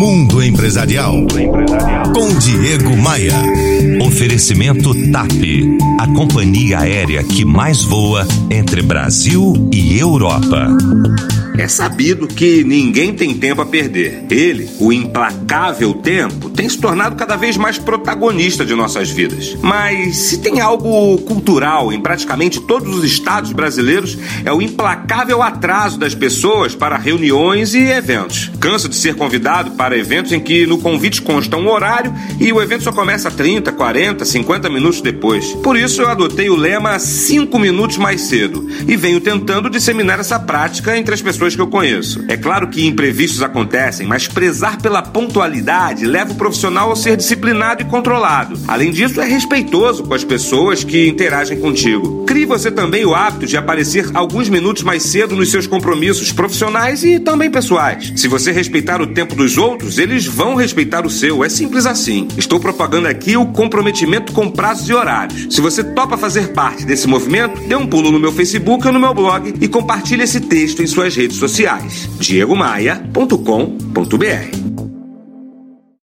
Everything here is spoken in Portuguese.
Mundo Empresarial. Com Diego Maia. Oferecimento TAP. A companhia aérea que mais voa entre Brasil e Europa. É sabido que ninguém tem tempo a perder. Ele, o implacável tempo, tem se tornado cada vez mais protagonista de nossas vidas. Mas se tem algo cultural em praticamente todos os estados brasileiros, é o implacável atraso das pessoas para reuniões e eventos. Canso de ser convidado para eventos em que no convite consta um horário e o evento só começa 30, 40, 50 minutos depois. Por isso eu adotei o lema 5 minutos mais cedo e venho tentando disseminar essa prática entre as pessoas que eu conheço. É claro que imprevistos acontecem, mas prezar pela pontualidade leva o profissional a ser disciplinado e controlado. Além disso, é respeitoso com as pessoas que interagem contigo. Crie você também o hábito de aparecer alguns minutos mais cedo nos seus compromissos profissionais e também pessoais. Se você respeitar o tempo dos outros, eles vão respeitar o seu. É simples assim. Estou propagando aqui o comprometimento com prazos e horários. Se você topa fazer parte desse movimento, dê um pulo no meu Facebook ou no meu blog e compartilhe esse texto em suas redes sociais. diegomaia.com.br